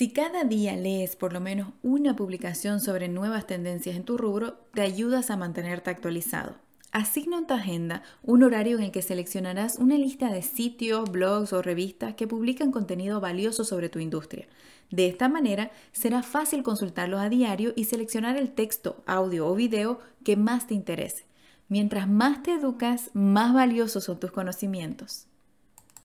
Si cada día lees por lo menos una publicación sobre nuevas tendencias en tu rubro, te ayudas a mantenerte actualizado. Asigna en tu agenda un horario en el que seleccionarás una lista de sitios, blogs o revistas que publican contenido valioso sobre tu industria. De esta manera será fácil consultarlos a diario y seleccionar el texto, audio o video que más te interese. Mientras más te educas, más valiosos son tus conocimientos.